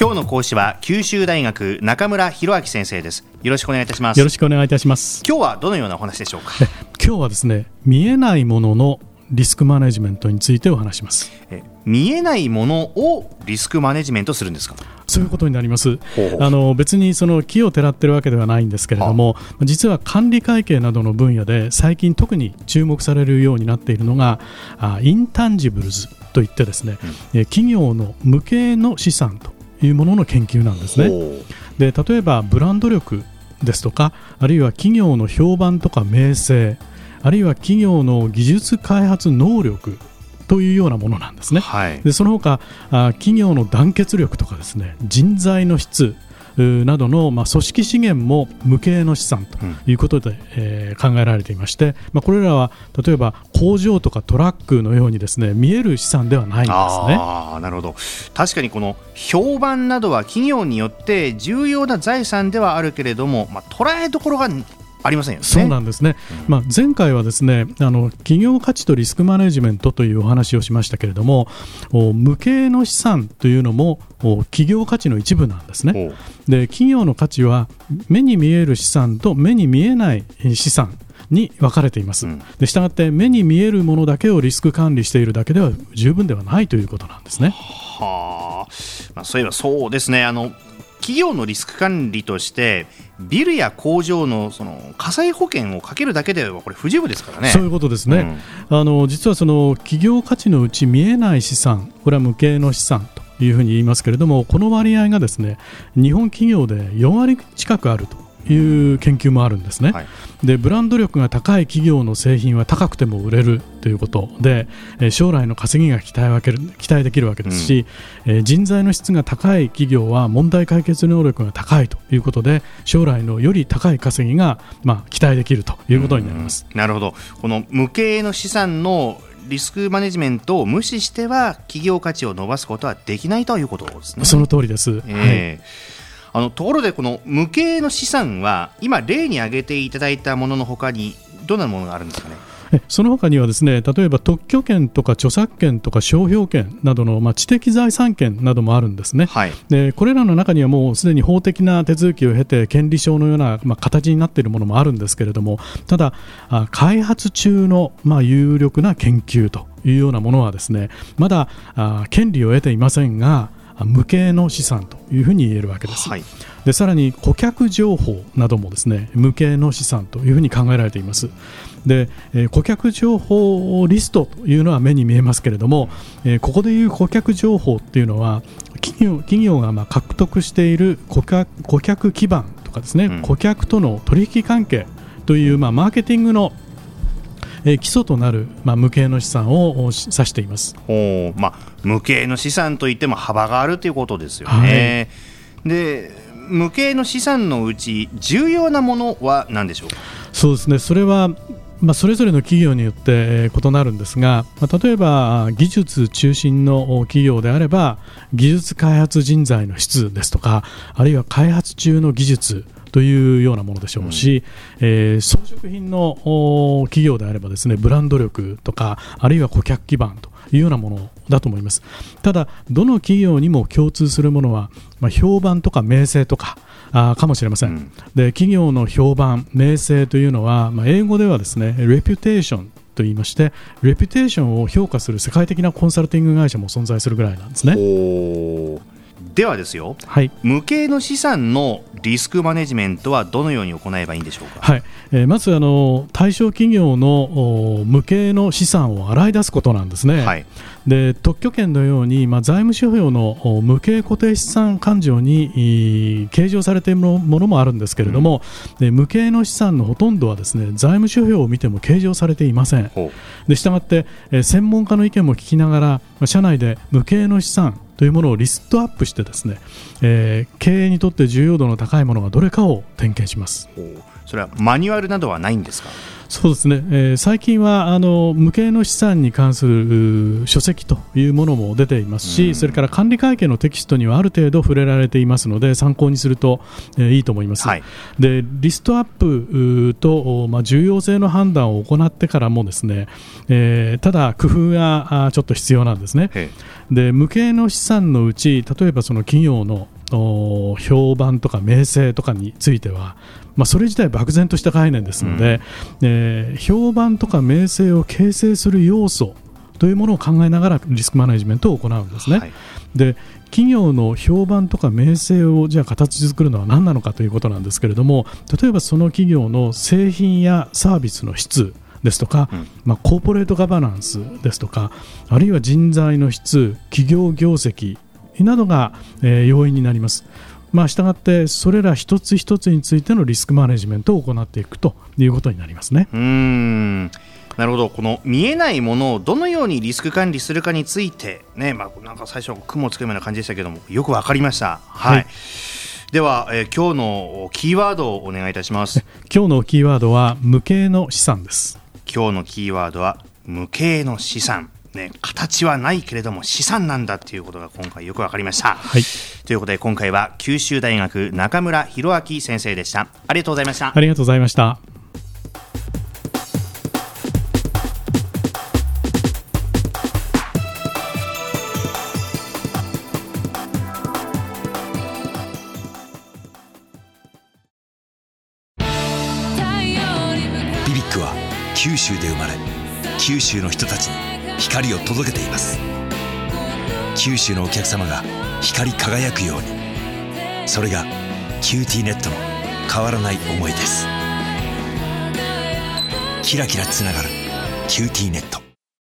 今日の講師は九州大学中村博明先生です。よろしくお願いいたします。よろしくお願いいたします。今日はどのようなお話でしょうか？今日はですね見えないもののリスクマネジメントについてお話します。見えないものをリスクマネジメントするんですか？そういうことになります。あの別にその奇をてらってるわけではないんですけれども実は管理会計などの分野で最近特に注目されるようになっているのがあ intangibles といってですね、うん、企業の無形の資産というものの研究なんですね。で例えばブランド力ですとかあるいは企業の評判とか名声あるいは企業の技術開発能力というようなものなんですね。はい、でその他あ企業の団結力とかですね人材の質などの、まあ、組織資源も無形の資産ということで、うん、えー、考えられていまして、まあ、これらは例えば工場とかトラックのようにですね見える資産ではないんですね。あなるほど。確かにこの評判などは企業によって重要な財産ではあるけれども、まあ、捉えどころがありませんよね。そうなんですね。うん、まあ前回はですね、あの企業価値とリスクマネジメントというお話をしましたけれども、無形の資産というのも企業価値の一部なんですね。で、企業の価値は目に見える資産と目に見えない資産。に分かれています、うん、でしたがって目に見えるものだけをリスク管理しているだけでは十分ではないということなんですね。はあ、まあ、そういえばそうですねあの企業のリスク管理としてビルや工場のその火災保険をかけるだけではこれ不十分ですからね。そういうことですね。うん、あの実はその企業価値のうち見えない資産、これは無形の資産というふうに言いますけれども、この割合がですね日本企業で4割近くあるという研究もあるんですね、はい、でブランド力が高い企業の製品は高くても売れるということで将来の稼ぎが期待期待できるわけですし、うん、人材の質が高い企業は問題解決能力が高いということで将来のより高い稼ぎが、まあ、期待できるということになります、なるほど。この無形の資産のリスクマネジメントを無視しては企業価値を伸ばすことはできないということですね。その通りです、えー、はいあのところでこの無形の資産は今例に挙げていただいたもののほかにどんなものがあるんですかね？その他にはですね例えば特許権とか著作権とか商標権などの、まあ、知的財産権などもあるんですね、はい、でこれらの中にはもうすでに法的な手続きを経て権利証のような、まあ、形になっているものもあるんですけれどもただ開発中の、まあ、有力な研究というようなものはですねまだあ権利を得ていませんが無形の資産というふうに言えるわけです、はい、でさらに顧客情報などもですね無形の資産というふうに考えられています。で、えー、顧客情報リストというのは目に見えますけれども、えー、ここでいう顧客情報っていうのは企業企業がまあ獲得している顧客顧客基盤とかですね、うん、顧客との取引関係というまあマーケティングのえー、基礎となる、まあ、無形の資産を指しています。お、まあ、無形の資産といっても幅があるということですよね。はい、で無形の資産のうち重要なものは何でしょう？かそうですね。それはまあ、それぞれの企業によって異なるんですが、まあ、例えば技術中心の企業であれば技術開発人材の質ですとかあるいは開発中の技術というようなものでしょうし、うん、えー、装飾品の企業であればですねブランド力とかあるいは顧客基盤というようなものだと思います。ただどの企業にも共通するものは、まあ、評判とか名声とかあかもしれません、うん、で企業の評判名声というのは、まあ、英語ではですねレピュテーションと言いましてレピュテーションを評価する世界的なコンサルティング会社も存在するぐらいなんですね。ではですよ、はい、無形の資産のリスクマネジメントはどのように行えばいいんでしょうか、はい。えー、まずあの対象企業の無形の資産を洗い出すことなんですね、はい、で特許権のように、まあ、財務諸表の無形固定資産勘定に計上されているものもあるんですけれども、うん、無形の資産のほとんどはですね財務諸表を見ても計上されていません。でしたがって、えー、専門家の意見も聞きながら社内で無形の資産というものをリストアップしてですね、えー、経営にとって重要度の高いものがどれかを点検します。それはマニュアルなどはないんですか？そうですね、えー、最近はあの無形の資産に関する書籍というものも出ていますし、それから管理会計のテキストにはある程度触れられていますので参考にすると、えー、いいと思います、はい、でリストアップと、まあ、重要性の判断を行ってからもですね、えー、ただ工夫がちょっと必要なんですね。で無形の資産のうち例えばその企業の評判とか名声とかについては、まあ、それ自体漠然とした概念ですので、うん、えー、評判とか名声を形成する要素というものを考えながらリスクマネジメントを行うんですね。はい、で企業の評判とか名声をじゃあ形作るのは何なのかということなんですけれども例えばその企業の製品やサービスの質ですとか、うん、まあ、コーポレートガバナンスですとかあるいは人材の質企業業績などが、えー、要因になります。まあ、したがってそれら一つ一つについてのリスクマネジメントを行っていくということになりますね。うん。なるほど。この見えないものをどのようにリスク管理するかについてね、まあ、なんか最初雲をつくような感じでしたけどもよくわかりました。はい、はい。では、えー、今日のキーワードをお願いいたします。今日のキーワードは無形の資産です。今日のキーワードは無形の資産ね、形はないけれども資産なんだっていうことが今回よく分かりました。はい、ということで今回は九州大学中村博明先生でした。ありがとうございました。ありがとうございました。BBIQ は九州で生まれ九州の人たちに光を届けています。九州のお客様が光り輝くように。それが QTnet の変わらない思いです。キラキラつながる「QTnet」